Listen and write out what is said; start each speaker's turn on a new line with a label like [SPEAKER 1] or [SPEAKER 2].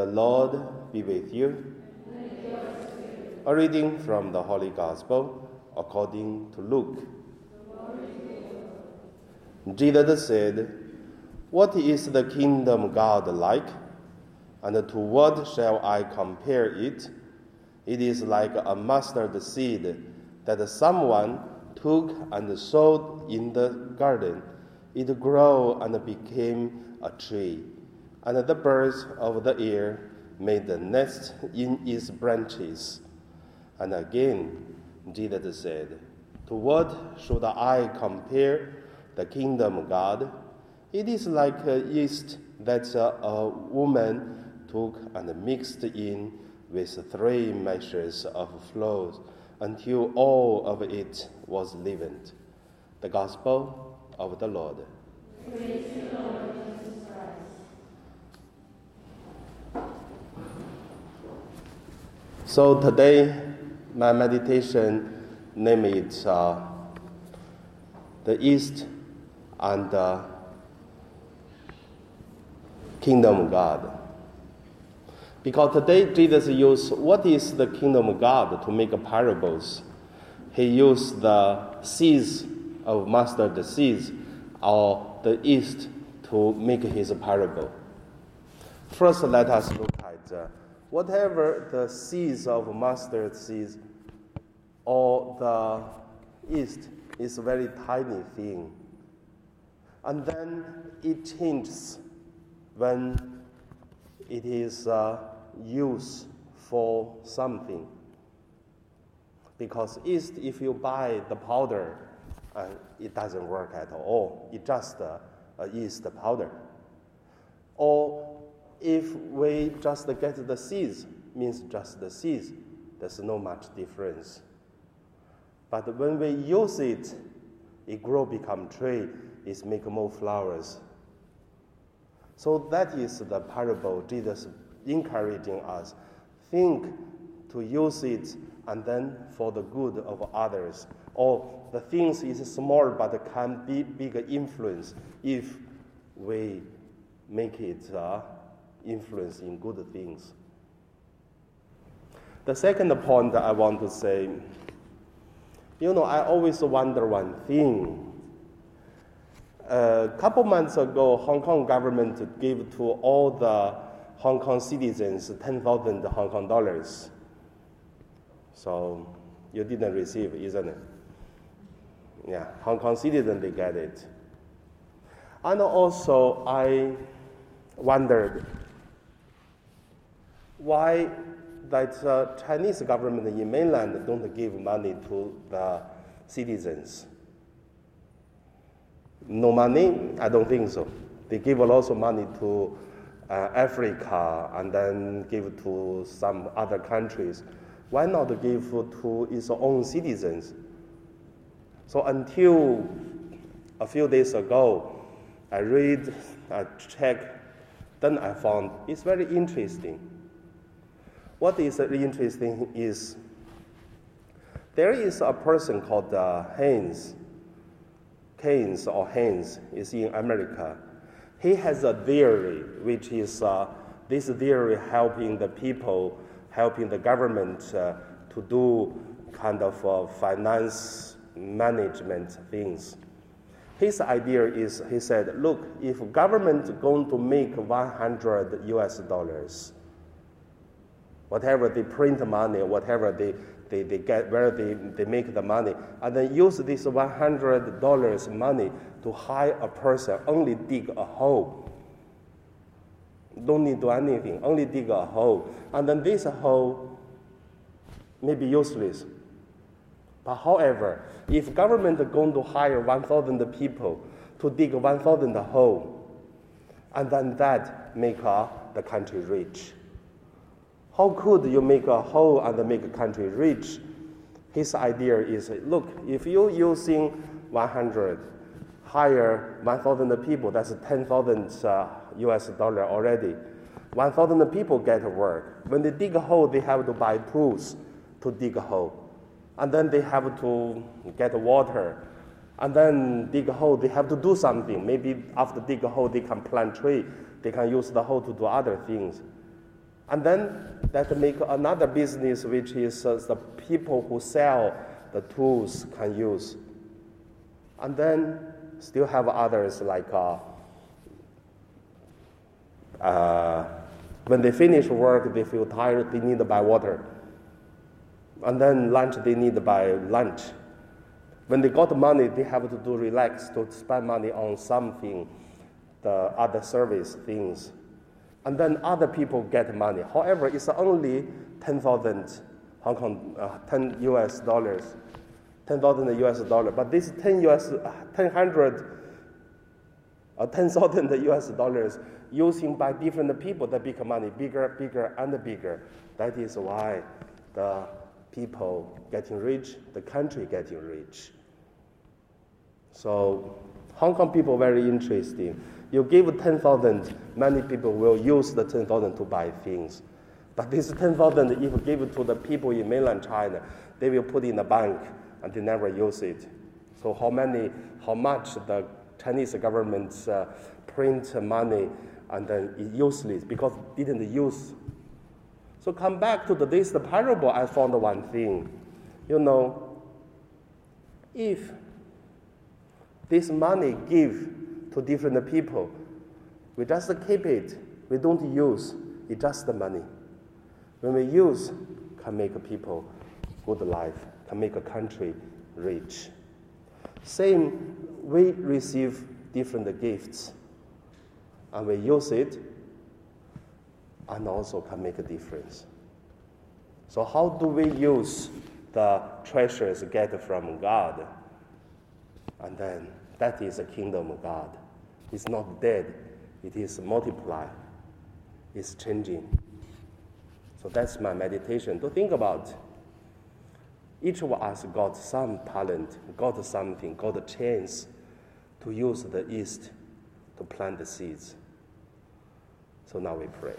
[SPEAKER 1] The Lord be with you. A reading from the Holy Gospel according to Luke. Jesus said, What is the kingdom God like? And to what shall I compare it? It is like a mustard seed that someone took and sowed in the garden. It grew and became a tree, and the birds of the air made the nest in its branches. And again, Jesus said, To what should I compare the kingdom of God? It is like yeast that a woman took and mixed in with three measures of flour until all of it was leavened. The Gospel of the Lord. So today, my meditation name is uh, the East and the Kingdom of God. Because today Jesus used what is the kingdom of God to make parables. He used the seeds of mustard the seeds or the east to make his parable. First, let us look at uh, whatever the seeds of mustard seeds or the yeast is a very tiny thing. And then it changes when it is uh, used for something. Because yeast, if you buy the powder, uh, it doesn't work at all. It's just uh, a yeast powder. Or if we just get the seeds, means just the seeds, there's no much difference. But when we use it, it grow become tree, it make more flowers. So that is the parable Jesus encouraging us. Think to use it and then for the good of others. Or the things is small but can be big influence if we make it uh, influence in good things. The second point I want to say, you know, I always wonder one thing. A couple months ago, Hong Kong government gave to all the Hong Kong citizens 10,000 Hong Kong dollars. So you didn't receive, isn't it? Yeah, Hong Kong citizens, they get it. And also, I wondered why that uh, Chinese government in mainland don't give money to the citizens. No money? I don't think so. They give a lot of money to uh, Africa and then give to some other countries. Why not give to its own citizens? So until a few days ago, I read, I checked, then I found it's very interesting. What is interesting is there is a person called uh, Haynes. Keynes or Haynes is in America. He has a theory, which is uh, this theory helping the people, helping the government uh, to do kind of uh, finance management things. His idea is, he said, look, if government going to make 100 US dollars, whatever they print money, whatever they, they, they get, where they, they make the money, and then use this $100 money to hire a person, only dig a hole. Don't need to do anything, only dig a hole. And then this hole may be useless. But however, if government is going to hire 1,000 people to dig 1,000 hole, and then that make uh, the country rich. How could you make a hole and make a country rich? His idea is, look, if you're using 100, hire 1,000 people, that's 10,000 uh, US dollar already. 1,000 people get work. When they dig a hole, they have to buy tools to dig a hole. And then they have to get water. And then dig a hole, they have to do something. Maybe after dig a hole, they can plant tree. They can use the hole to do other things. And then that make another business, which is uh, the people who sell the tools can use. And then still have others like uh, uh, when they finish work, they feel tired, they need to buy water. And then lunch, they need to buy lunch. When they got money, they have to do relax, to spend money on something, the other service things. And then other people get money. However, it's only 10,000 Hong Kong, uh, 10 US dollars, 10,000 US dollar. But this 10 US, 1000, uh, 10,000 US dollars using by different people that become money bigger, bigger, and bigger. That is why the people getting rich, the country getting rich. So Hong Kong people very interesting. You give 10,000, many people will use the 10,000 to buy things. But this 10,000, if you give it to the people in mainland China, they will put in the bank and they never use it. So how many, how much the Chinese government uh, print money and then it's useless because it didn't use. So come back to the, this the parable, I found one thing. You know, if this money give to different people, we just keep it. We don't use. It's just the money. When we use, can make people good life, can make a country rich. Same, we receive different gifts and we use it and also can make a difference. So, how do we use the treasures get from God? And then that is the kingdom of God. It's not dead, it is multiplied, it's changing. So that's my meditation to think about. Each of us got some talent, got something, got a chance to use the East to plant the seeds. So now we pray.